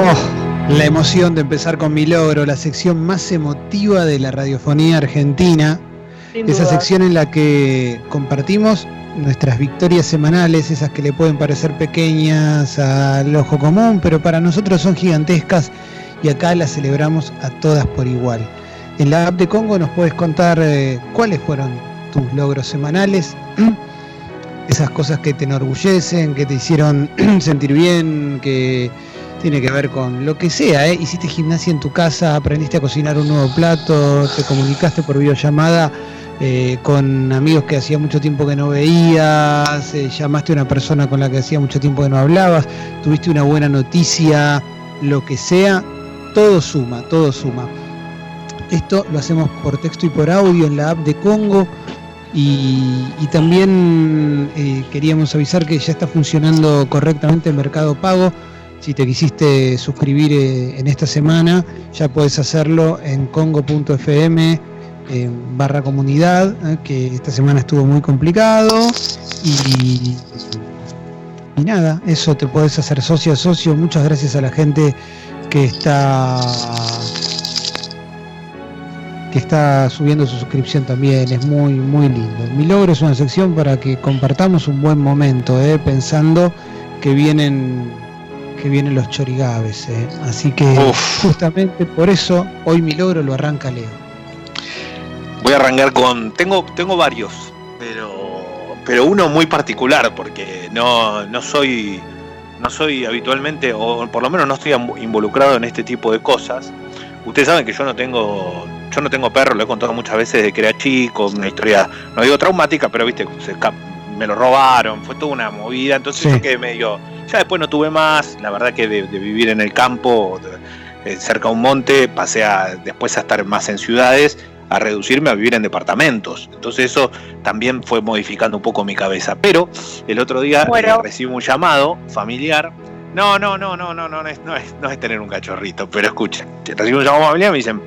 Oh, la emoción de empezar con mi logro, la sección más emotiva de la radiofonía argentina. Esa sección en la que compartimos nuestras victorias semanales, esas que le pueden parecer pequeñas al ojo común, pero para nosotros son gigantescas y acá las celebramos a todas por igual. En la app de Congo nos puedes contar eh, cuáles fueron tus logros semanales, esas cosas que te enorgullecen, que te hicieron sentir bien, que tiene que ver con lo que sea, ¿eh? hiciste gimnasia en tu casa, aprendiste a cocinar un nuevo plato, te comunicaste por videollamada eh, con amigos que hacía mucho tiempo que no veías, eh, llamaste a una persona con la que hacía mucho tiempo que no hablabas, tuviste una buena noticia, lo que sea, todo suma, todo suma. Esto lo hacemos por texto y por audio en la app de Congo. Y, también queríamos avisar que ya está funcionando correctamente el mercado pago. Si te quisiste suscribir en esta semana, ya puedes hacerlo en congo.fm barra comunidad, eh, que esta semana estuvo muy complicado. Y, y nada, eso te puedes hacer socio a socio. Muchas gracias a la gente que está que está subiendo su suscripción también, es muy, muy lindo. Mi logro es una sección para que compartamos un buen momento, eh, pensando que vienen que vienen los chorigaves. Eh. Así que justamente por eso hoy mi logro lo arranca Leo. Voy a arrancar con. Tengo, tengo varios, pero, pero uno muy particular, porque no, no soy. No soy habitualmente, o por lo menos no estoy involucrado en este tipo de cosas. Ustedes saben que yo no tengo, yo no tengo perro, lo he contado muchas veces de que era chico, una historia, no digo traumática, pero viste, me lo robaron, fue toda una movida, entonces yo quedé medio, ya después no tuve más, la verdad que de, vivir en el campo, eh, cerca de un monte, pasé a, después a estar más en ciudades a reducirme a vivir en departamentos. Entonces eso también fue modificando un poco mi cabeza. Pero el otro día eh, recibí un llamado familiar. No, no, no, no, no, no, no es, no es, no es tener un cachorrito, pero escucha, recibo un llamado familiar y me dicen,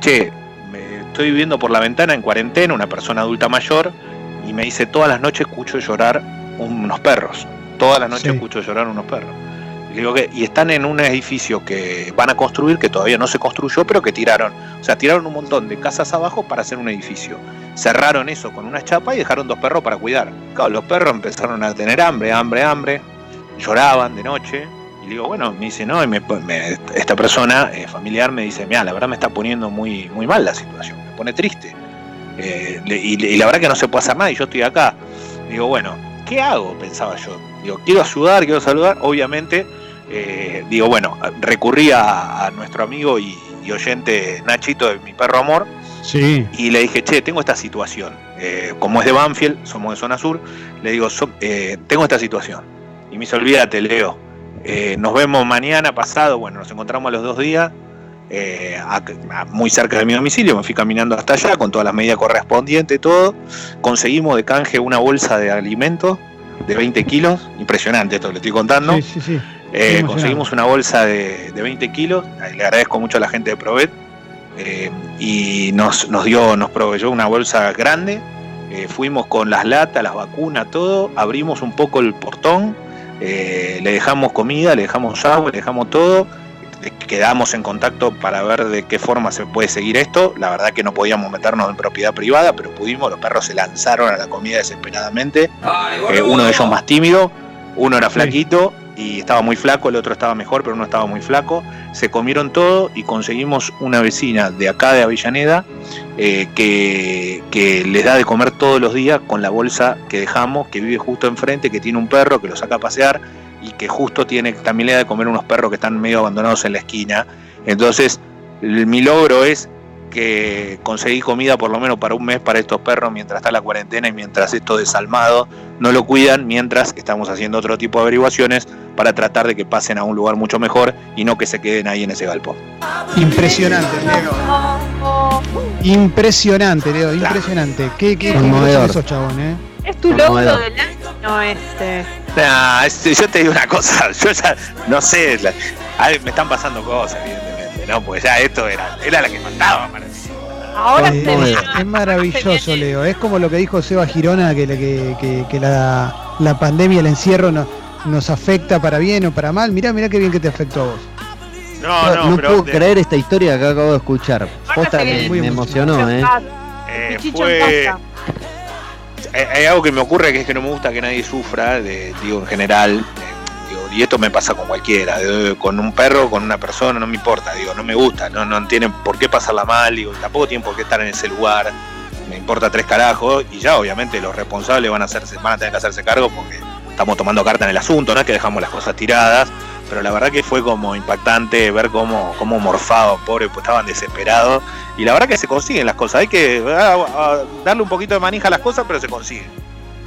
che, me estoy viviendo por la ventana en cuarentena, una persona adulta mayor, y me dice, todas las noches escucho llorar unos perros. Todas las noches escucho llorar unos perros y están en un edificio que van a construir, que todavía no se construyó, pero que tiraron. O sea, tiraron un montón de casas abajo para hacer un edificio. Cerraron eso con una chapa y dejaron dos perros para cuidar. Claro, los perros empezaron a tener hambre, hambre, hambre. Lloraban de noche. Y digo, bueno, me dice, no, y me, esta persona eh, familiar me dice, mira, la verdad me está poniendo muy, muy mal la situación, me pone triste. Eh, y, y, la verdad que no se puede hacer nada y yo estoy acá. Digo, bueno, ¿qué hago? Pensaba yo. Digo, quiero ayudar, quiero saludar. Obviamente eh, digo, bueno, recurrí a, nuestro amigo y, oyente Nachito de Mi Perro Amor. Sí. Y le dije, che, tengo esta situación. Eh, como es de Banfield, somos de zona sur, le digo, eh, tengo esta situación. Y me dice, olvídate, Leo. nos vemos mañana pasado. Bueno, nos encontramos a los dos días. Muy cerca de mi domicilio, me fui caminando hasta allá con todas las medidas correspondientes, todo. Conseguimos de canje una bolsa de alimentos de 20 kilos, impresionante esto que le estoy contando. Sí, sí, sí. Eh, conseguimos una bolsa de, 20 kilos, le agradezco mucho a la gente de Provet, eh, y nos, nos, dio, nos proveyó una bolsa grande, eh, fuimos con las latas, las vacunas, todo, abrimos un poco el portón, le dejamos comida, le dejamos agua, le dejamos todo, quedamos en contacto para ver de qué forma se puede seguir esto, la verdad que no podíamos meternos en propiedad privada, pero pudimos, los perros se lanzaron a la comida desesperadamente, uno de ellos más tímido, uno era flaquito y estaba muy flaco, el otro estaba mejor, pero uno estaba muy flaco. Se comieron todo y conseguimos una vecina de acá de Avellaneda eh, que, que, les da de comer todos los días con la bolsa que dejamos, que vive justo enfrente, que tiene un perro que lo saca a pasear y que justo tiene también le da de comer unos perros que están medio abandonados en la esquina. Entonces, mi logro es que conseguí comida por lo menos para un mes para estos perros mientras está la cuarentena y mientras esto desalmado no lo cuidan, mientras estamos haciendo otro tipo de averiguaciones para tratar de que pasen a un lugar mucho mejor y no que se queden ahí en ese galpón. Impresionante, Leo. Impresionante, Leo, impresionante. ¿Qué, qué, qué eso, chabón, eh? Es tu logro del año este. Nah, este, yo te digo una cosa, yo ya no sé, me están pasando cosas, evidentemente ¿no? Porque ya esto era, era la que faltaba para Ahora es maravilloso, Leo. Es como lo que dijo Seba Girona, que, que, que, la, pandemia, el encierro nos afecta para bien o para mal. Mirá, mirá qué bien que te afectó a vos. No, no, puedo creer esta historia que acabo de escuchar. Posta me, me emocionó, ¿eh? eh fue... Hay algo que me ocurre que es que no me gusta que nadie sufra, digo en general, y esto me pasa con cualquiera, con un perro, con una persona, no me importa, digo, no me gusta, no, no tienen por qué pasarla mal, digo, tampoco tienen por qué estar en ese lugar, me importa tres carajos, y ya obviamente los responsables van a hacerse, van a tener que hacerse cargo porque estamos tomando carta en el asunto, no es que dejamos las cosas tiradas, pero la verdad que fue como impactante ver cómo, cómo morfaban, pobre, pues estaban desesperados, y la verdad que se consiguen las cosas, hay que ah, ah, darle un poquito de manija a las cosas, pero se consiguen.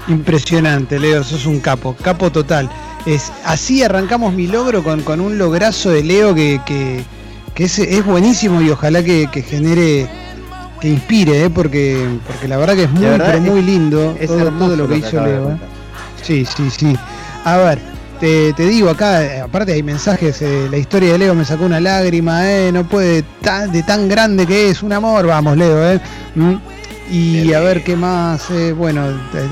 Impresionante, Leo, sos un capo, capo total. Es, así arrancamos mi logro con, con un lograzo de Leo que, que, es, es, buenísimo y ojalá que, genere, que inspire, ¿eh? porque, porque la verdad que es muy, muy lindo todo, lo que, hizo Leo. ¿eh? Sí, sí, sí. A ver, te, digo acá, aparte hay mensajes, eh, la historia de Leo me sacó una lágrima, eh, no puede, de tan grande que es, un amor, vamos Leo, eh. ¿Mm? Y a ver qué más. Eh, bueno,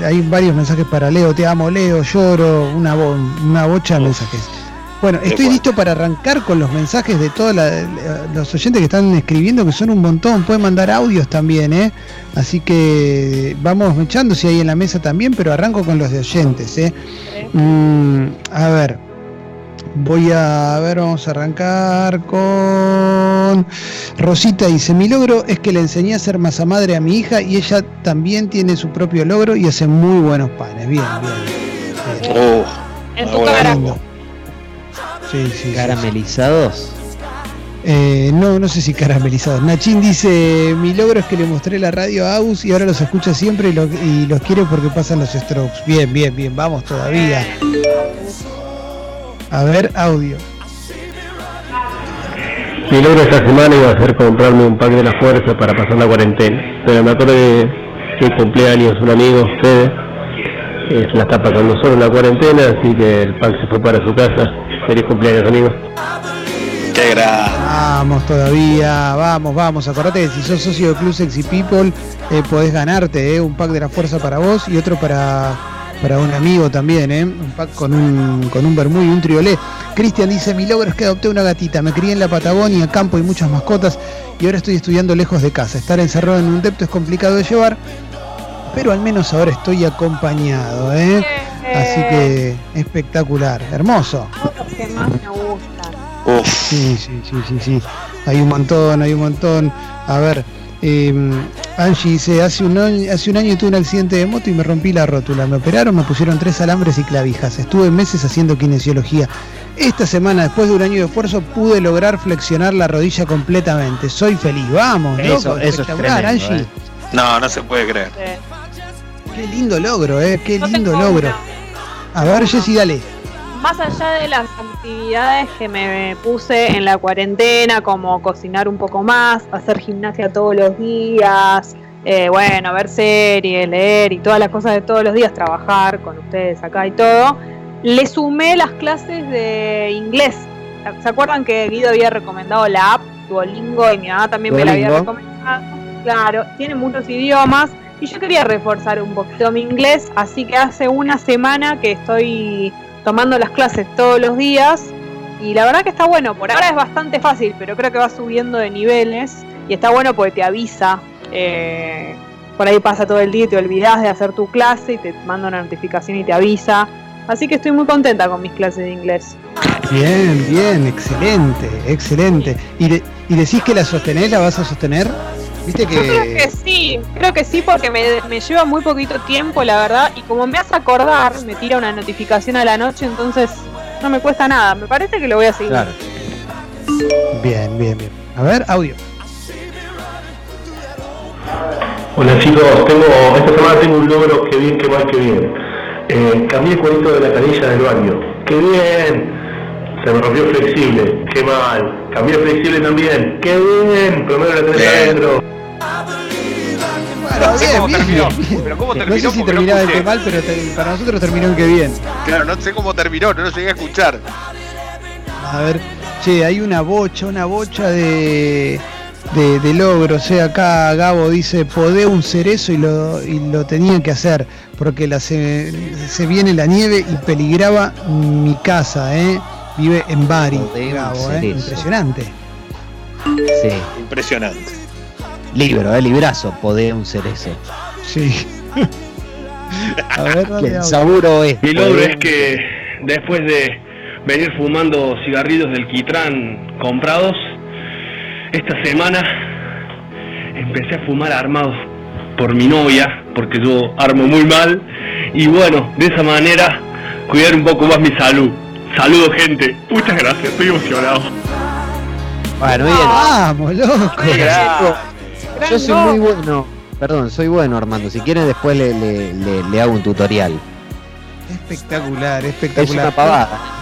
hay varios mensajes para Leo. Te amo, Leo. Lloro. Una, una bocha de mensajes. Bueno, estoy listo para arrancar con los mensajes de todos los oyentes que están escribiendo, que son un montón. Pueden mandar audios también, ¿eh? Así que vamos echando si hay en la mesa también, pero arranco con los de oyentes, ¿eh? Mm, a ver. Voy a, ver, vamos a arrancar con Rosita dice, mi logro es que le enseñé a hacer masa madre a mi hija y ella también tiene su propio logro y hace muy buenos panes. Bien, bien. Oh, en tu cara. Sí, sí, ¿Caramelizados? Eh, no, no sé si caramelizados. Nachín dice, mi logro es que le mostré la radio a Aus y ahora los escucha siempre y, y los quiere porque pasan los strokes. Bien, bien, bien, vamos todavía. A ver, audio. Mi logro esta semana iba a ser comprarme un pack de la fuerza para pasar la cuarentena. Pero me acuerdo que el cumpleaños un amigo, ustedes, eh, la está pasando solo en la cuarentena, así que el pack se fue para su casa. Feliz cumpleaños, amigos. Qué Vamos todavía, vamos, vamos. Acordate que si sos socio de Club Sexy People, eh, podés ganarte eh, un pack de la fuerza para vos y otro para para un amigo también, ¿eh? Un pack con un, con un vermú y un triolé. Cristian dice, mi logro es que adopté una gatita, me crié en la Patagonia, campo y muchas mascotas y ahora estoy estudiando lejos de casa. Estar encerrado en un depto es complicado de llevar, pero al menos ahora estoy acompañado, ¿eh? Así que espectacular, hermoso. Que más me gustan. Sí, sí, sí, sí, sí. Hay un montón, hay un montón. A ver, eh, Angie dice, hace un, año, hace un año tuve un accidente de moto y me rompí la rótula. Me operaron, me pusieron tres alambres y clavijas. Estuve meses haciendo kinesiología. Esta semana, después de un año de esfuerzo, pude lograr flexionar la rodilla completamente. Soy feliz. Vamos, eso, eso es tremendo, Angie. Eh. No, no se puede creer. Qué lindo logro, eh. Qué lindo logro. A ver, Jessy, dale más allá de las actividades que me puse en la cuarentena, como cocinar un poco más, hacer gimnasia todos los días, eh, bueno, ver series, leer y todas las cosas de todos los días, trabajar con ustedes acá y todo, le sumé las clases de inglés. ¿Se acuerdan que Guido había recomendado la app Duolingo y mi mamá también me la había recomendado? Claro, tiene muchos idiomas y yo quería reforzar un poquito mi inglés, así que hace una semana que estoy tomando las clases todos los días y la verdad que está bueno, por ahora es bastante fácil, pero creo que va subiendo de niveles y está bueno porque te avisa. Eh, por ahí pasa todo el día y te olvidas de hacer tu clase y te manda una notificación y te avisa. Así que estoy muy contenta con mis clases de inglés. Bien, bien, excelente, excelente. ¿Y, ¿Y decís que la sostenés, la vas a sostener? ¿Viste que... Yo creo que sí, creo que sí porque me, lleva muy poquito tiempo, la verdad, y como me hace acordar, me tira una notificación a la noche, entonces no me cuesta nada. Me parece que lo voy a seguir. Claro. Bien, bien, bien. A ver, audio. Hola chicos, tengo, esta semana tengo un logro, que bien, que mal, que bien. Eh, cambié el cuadrito de la canilla del baño. ¡Qué bien! Se me rompió flexible, qué mal. Cambié flexible también, qué bien. Primero la tenés adentro. Bueno, bien, bien, terminó. Pero cómo terminó. No sé si terminaba de mal, pero para nosotros terminó en que bien. Claro, no sé cómo terminó, no lo llegué a escuchar. A ver, che, hay una bocha, una bocha de, de, de logros. O sea, acá Gabo dice, podé un cerezo y lo, y lo tenía que hacer, porque la, se, se viene la nieve y peligraba mi casa, ¿eh? Vive en Bari, ¿eh? Impresionante. Sí. Impresionante. Libro, ¿eh? Librazo, podría un cerezo. Sí. A ver, dale, Saburo es. Mi logro es que después de venir fumando cigarrillos del Quitrán comprados, esta semana empecé a fumar armados por mi novia, porque yo armo muy mal, y bueno, de esa manera cuidar un poco más mi salud. Saludos gente, muchas gracias, estoy emocionado. Bueno, bien. Vamos, loco. Yo soy muy bueno. Perdón, soy bueno Armando. Si quieren después le, le, hago un tutorial. Espectacular, espectacular. Es una pavada.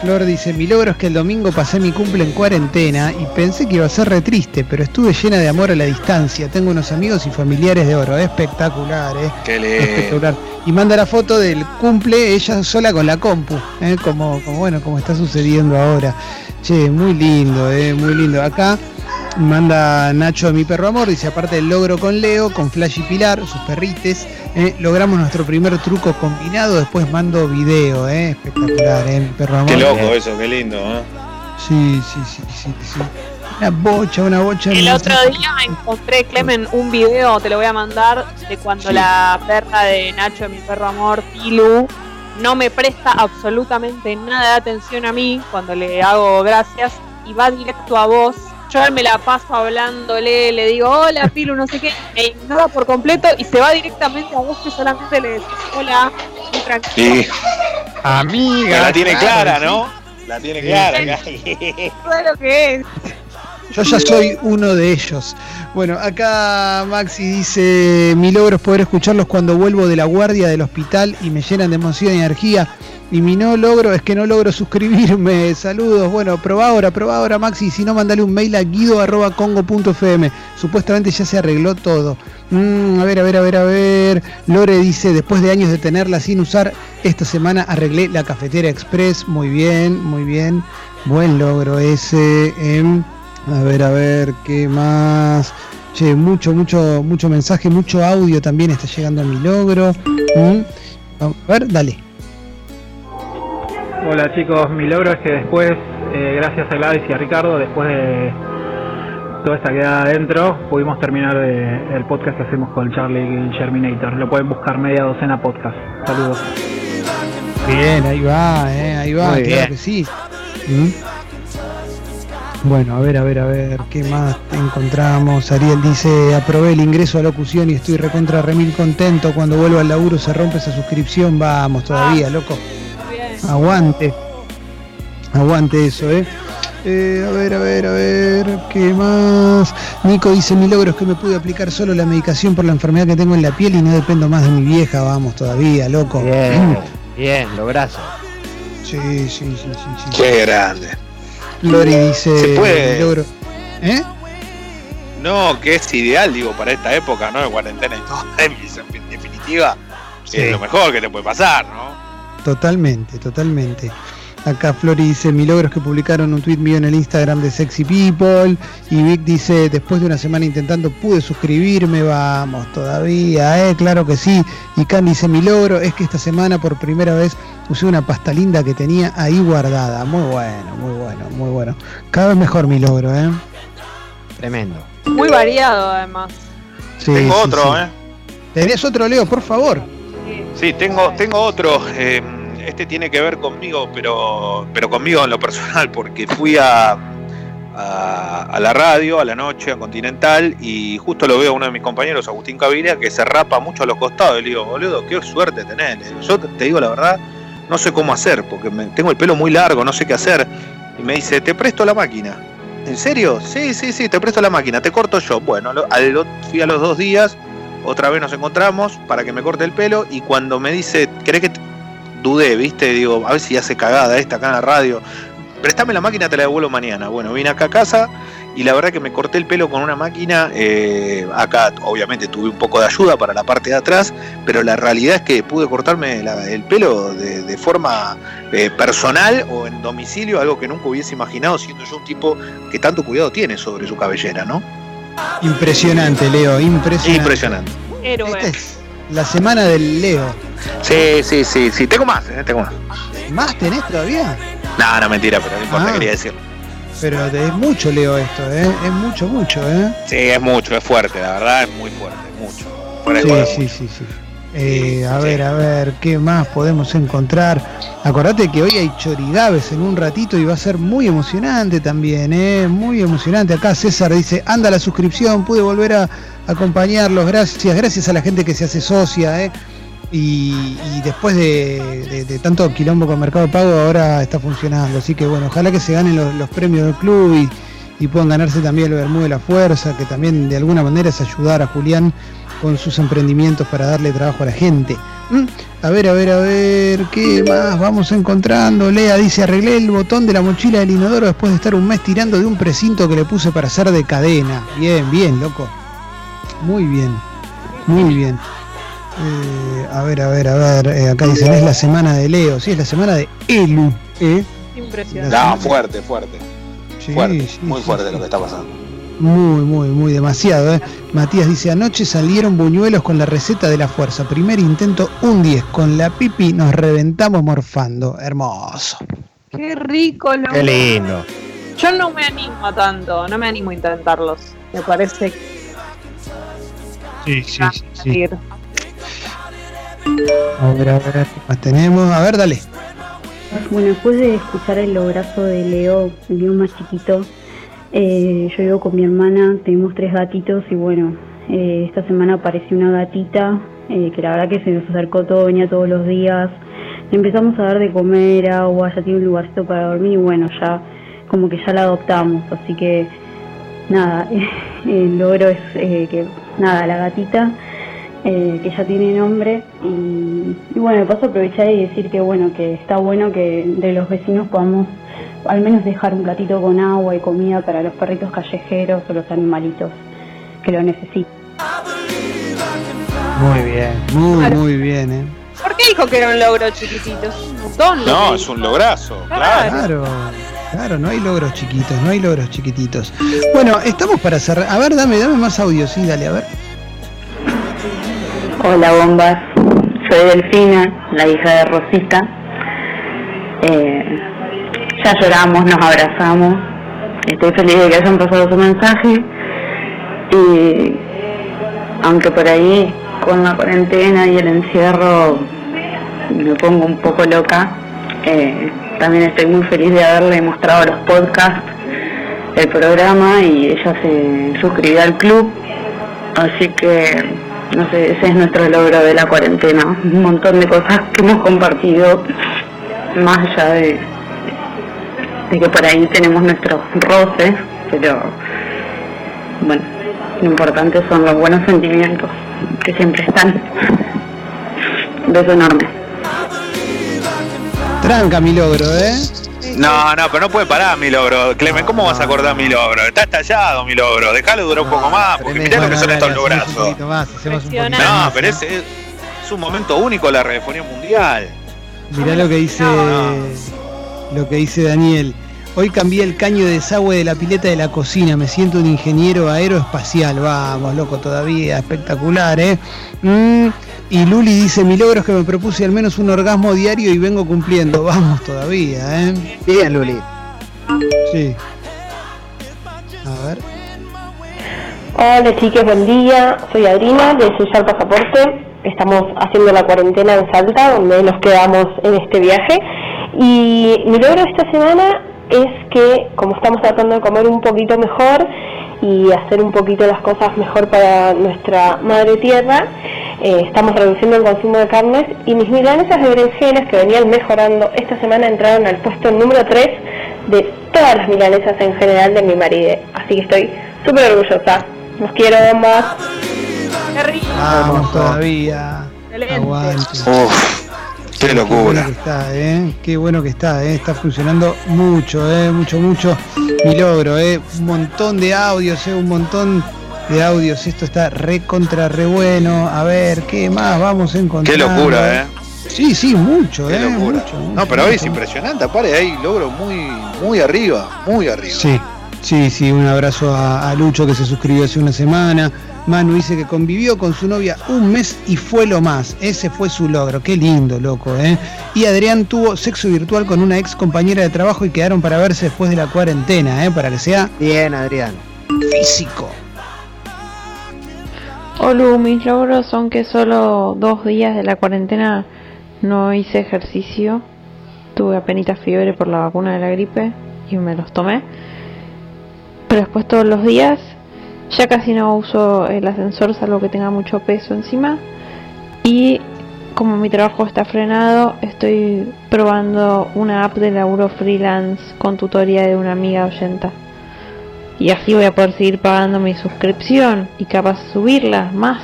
Flor dice, mi logro es que el domingo pasé mi cumple en cuarentena y pensé que iba a ser re triste, pero estuve llena de amor a la distancia. Tengo unos amigos y familiares de oro. Espectacular, ¿eh? Qué Espectacular. Y manda la foto del cumple ella sola con la compu, ¿eh? como, como, bueno, como está sucediendo ahora. Che, muy lindo, ¿eh? Muy lindo. Acá Manda Nacho a mi perro amor, dice aparte del logro con Leo, con Flash y Pilar, sus perrites, eh, logramos nuestro primer truco combinado, después mando video, eh, espectacular, eh, mi perro amor. Qué loco eso, qué lindo, ¿eh? Sí, sí, sí, sí, sí. Una bocha, una bocha. El otro día encontré, Clemen, un video, te lo voy a mandar, de cuando la perra de Nacho, mi perro amor, Pilu, no me presta absolutamente nada de atención a mí cuando le hago gracias y va directo a vos yo me la paso hablándole, le digo, hola Pilu, no sé qué, me ignora por completo y se va directamente a vos que solamente le decís, hola, muy tranquilo. Sí. Amiga. La tiene clara, ¿no? La tiene clara. Todo lo que es. Yo ya soy uno de ellos. Bueno, acá Maxi dice, mi logro es poder escucharlos cuando vuelvo de la guardia del hospital y me llenan de emoción y energía. Y mi no logro es que no logro suscribirme. Saludos. Bueno, probá ahora, probá ahora, Maxi. Si no, mandale un mail a guido.congo.fm. Supuestamente ya se arregló todo. Mm, a ver, a ver, a ver, a ver. Lore dice, después de años de tenerla sin usar, esta semana arreglé la cafetera express. Muy bien, muy bien. Buen logro ese. Em, a ver, a ver, ¿qué más? Che, mucho, mucho, mucho mensaje, mucho audio también está llegando a mi logro. Mm, a ver, dale. Hola chicos, mi logro es que después, eh, gracias a Gladys y a Ricardo, después de toda esta quedada adentro, pudimos terminar el podcast que hacemos con Charlie y Germinator. Lo pueden buscar media docena podcast. Saludos. Bien, ahí va, eh, ahí va, claro que sí. ¿Mm? Bueno, a ver, a ver, a ver, ¿qué más encontramos? Ariel dice, aprobé el ingreso a locución y estoy recontra remil contento. Cuando vuelvo al laburo se rompe esa suscripción. Vamos todavía, loco. Aguante. Aguante eso, ¿eh? ¿eh? A ver, a ver, a ver, ¿qué más? Nico dice, mi logro es que me pude aplicar solo la medicación por la enfermedad que tengo en la piel y no dependo más de mi vieja, vamos todavía, loco. Bien, bien, lograzo. Sí, sí, sí, sí, sí. Qué grande. Lori dice, ¿Se puede? logro... ¿Eh? No, que es ideal, digo, para esta época, ¿no? De cuarentena y todo, en definitiva, es lo mejor que te puede pasar, ¿no? Totalmente, totalmente. Acá Flori dice, mi logro es que publicaron un tweet mío en el Instagram de Sexy People. Y Vic dice, después de una semana intentando pude suscribirme, vamos, todavía, eh, claro que sí. Y Can dice, mi logro es que esta semana por primera vez usé una pasta linda que tenía ahí guardada. Muy bueno, muy bueno, muy bueno. Cada vez mejor mi logro, ¿eh? Tremendo. Muy variado además. Tengo otro, ¿eh? ¿Tenés otro, Leo, por favor? Sí, tengo, tengo otro. Eh, este tiene que ver conmigo, pero, pero conmigo en lo personal, porque fui a, a, la radio, a la noche, a Continental, y justo lo veo a uno de mis compañeros, Agustín Caviria, que se rapa mucho a los costados. Y le digo, boludo, qué suerte tenés. Yo te digo la verdad, no sé cómo hacer, porque tengo el pelo muy largo, no sé qué hacer. Y me dice, te presto la máquina. ¿En serio? Sí, sí, sí, te presto la máquina, te corto yo. Bueno, fui a los dos días, otra vez nos encontramos para que me corte el pelo y cuando me dice, ¿querés que dudé, viste? Digo, a ver si hace cagada esta acá en la radio. Préstame la máquina, te la devuelvo mañana. Bueno, vine acá a casa y la verdad que me corté el pelo con una máquina. Eh, acá, obviamente, tuve un poco de ayuda para la parte de atrás, pero la realidad es que pude cortarme el pelo de, forma eh, personal o en domicilio, algo que nunca hubiese imaginado, siendo yo un tipo que tanto cuidado tiene sobre su cabellera, ¿no? Impresionante, Leo, impresionante. Impresionante. Héroe. La semana del Leo. Sí, sí, sí, sí. Tengo más, eh, tengo más. ¿Más tenés todavía? No, no, mentira, pero no importa, ah. quería decirlo. Pero es mucho, Leo, esto, ¿eh? Es mucho, mucho, ¿eh? Sí, es mucho, es fuerte, la verdad, es muy fuerte, mucho. sí, sí, sí, sí. Eh, a ver, a ver, ¿qué más podemos encontrar? Acordate que hoy hay chorigaves en un ratito y va a ser muy emocionante también, ¿eh? Muy emocionante. Acá César dice, anda la suscripción, pude volver a acompañarlos, gracias, gracias a la gente que se hace socia, ¿eh? Y, después de, tanto quilombo con Mercado Pago ahora está funcionando. Así que bueno, ojalá que se ganen los, premios del club y, y, puedan ganarse también el Bermú de la Fuerza, que también de alguna manera es ayudar a Julián con sus emprendimientos para darle trabajo a la gente. ¿Mm? A ver, a ver, a ver, ¿qué más vamos encontrando? Lea dice, arreglé el botón de la mochila del inodoro después de estar un mes tirando de un precinto que le puse para hacer de cadena. Bien, bien, loco. Muy bien, muy bien. Eh, a ver, a ver, a ver. Eh, acá dicen, es la semana de Leo. Sí, es la semana de Elu. ¿eh? Impresionante. No, fuerte, fuerte. Sí, muy fuerte lo que está pasando. Muy, muy, muy demasiado. ¿eh? Matías dice, anoche salieron buñuelos con la receta de la fuerza. Primer intento, un 10. Con la pipi nos reventamos morfando. Hermoso. Qué rico, lo Qué lindo. Yo no me animo a tanto, no me animo a intentarlos. Me parece... Sí, sí, sí. sí. A ver, a ver, ¿qué más tenemos? A ver, dale. Bueno, después de escuchar el lobrazo de Leo, el mío más chiquito, eh, yo vivo con mi hermana, tenemos tres gatitos y bueno, eh, esta semana apareció una gatita eh, que la verdad que se nos acercó todo, venía todos los días. empezamos a dar de comer, agua, ya tiene un lugarcito para dormir y bueno, ya como que ya la adoptamos, así que nada, el logro es que nada, la gatita eh, que ya tiene nombre y, bueno, me paso a aprovechar y decir que bueno, que está bueno que de los vecinos podamos al menos dejar un platito con agua y comida para los perritos callejeros o los animalitos que lo necesitan. Muy bien, muy, muy bien, ¿eh? ¿Por qué dijo que era un logro chiquitito? No, es un lograzo, claro. claro. Claro, no hay logros chiquitos, no hay logros chiquititos. Bueno, estamos para cerrar. A ver, dame, dame más audio, sí, dale, a ver. Hola bombas, soy Delfina, la hija de Rosita. Eh, ya lloramos, nos abrazamos. Estoy feliz de que hayan pasado su mensaje. Y aunque por ahí con la cuarentena y el encierro me pongo un poco loca, eh, también estoy muy feliz de haberle mostrado los podcasts, el programa y ella se suscribió al club. Así que no sé, ese es nuestro logro de la cuarentena. Un montón de cosas que hemos compartido, más allá de, de que por ahí tenemos nuestros roces, pero bueno, lo importante son los buenos sentimientos que siempre están. Beso enorme. Tranca mi logro, ¿eh? No, no, pero no puede parar mi logro. Clemen, ¿cómo vas a acordar mi logro? Está estallado mi logro. Déjalo durar un poco más, porque mirá lo que son estos lograzos. No, pero es, es, un momento único la radiofonía mundial. Mirá lo que dice lo que dice Daniel. Hoy cambié el caño de desagüe de la pileta de la cocina. Me siento un ingeniero aeroespacial. Vamos, loco, todavía. Espectacular, ¿eh? Mm, y Luli dice, mi logro es que me propuse al menos un orgasmo diario y vengo cumpliendo. Vamos todavía, ¿eh? Bien, Luli. Sí. A ver. Hola chicas, buen día. Soy Adrina de Sellar Pasaporte. Estamos haciendo la cuarentena en Salta, donde nos quedamos en este viaje. Y mi logro esta semana es que, como estamos tratando de comer un poquito mejor y hacer un poquito las cosas mejor para nuestra madre tierra, eh, estamos reduciendo el consumo de carnes y mis milanesas de berenjenas que venían mejorando esta semana entraron al puesto número 3 de todas las milanesas en general de mi marido. Así que estoy súper orgullosa. Los quiero más. Vamos todavía. qué locura. Qué bueno que está, ¿eh? Qué bueno que está, ¿eh? Está funcionando mucho, ¿eh? Mucho, mucho. Mi logro, ¿eh? Un montón de audios, ¿eh? Un montón de audios. Esto está re contra re bueno. A ver, ¿qué más vamos a encontrar? Qué locura, ¿eh? Sí, sí, mucho, ¿eh? Mucho, no, pero hoy es impresionante. Aparte, ahí logro muy, muy arriba, muy arriba. Sí, sí, sí. Un abrazo a, Lucho que se suscribió hace una semana. Manu dice que convivió con su novia un mes y fue lo más. Ese fue su logro. Qué lindo, loco, ¿eh? Y Adrián tuvo sexo virtual con una ex compañera de trabajo y quedaron para verse después de la cuarentena, ¿eh? Para que sea. Bien, Adrián. Físico. Hola, mis logros son que solo dos días de la cuarentena no hice ejercicio. Tuve apenas fiebre por la vacuna de la gripe y me los tomé. Pero después todos los días ya casi no uso el ascensor salvo que tenga mucho peso encima. Y como mi trabajo está frenado, estoy probando una app de laburo freelance con tutoría de una amiga oyenta. Y así voy a poder seguir pagando mi suscripción y capaz subirla más.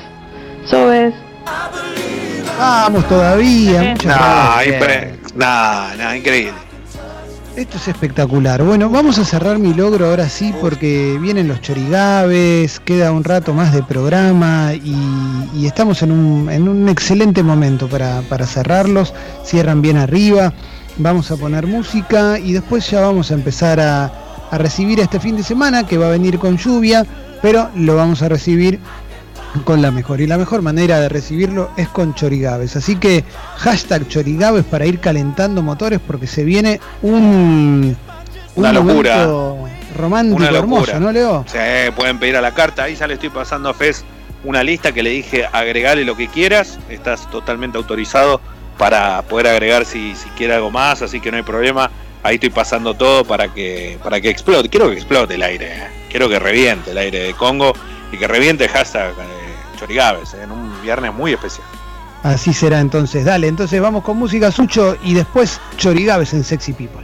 Sobes. Vamos todavía. Muchas Nada, nada, increíble. Esto es espectacular. Bueno, vamos a cerrar mi logro ahora sí porque vienen los chorigaves, queda un rato más de programa y, estamos en un, excelente momento para, cerrarlos. Cierran bien arriba, vamos a poner música y después ya vamos a empezar a, a recibir este fin de semana que va a venir con lluvia, pero lo vamos a recibir con la mejor. Y la mejor manera de recibirlo es con chorigaves. Así que hashtag chorigaves para ir calentando motores porque se viene un, una locura. romántico hermoso, ¿no, Leo? Sí, pueden pedir a la carta. Ahí ya le estoy pasando a Fez una lista que le dije agregale lo que quieras. Estás totalmente autorizado para poder agregar si, si quiere algo más, así que no hay problema. Ahí estoy pasando todo para que, para que explote. Quiero que explote el aire. ¿eh? Quiero que reviente el aire de Congo y que reviente hashtag eh, Chorigaves, en un viernes muy especial. Así será entonces, dale, entonces vamos con música Sucho y después Chorigaves en Sexy People.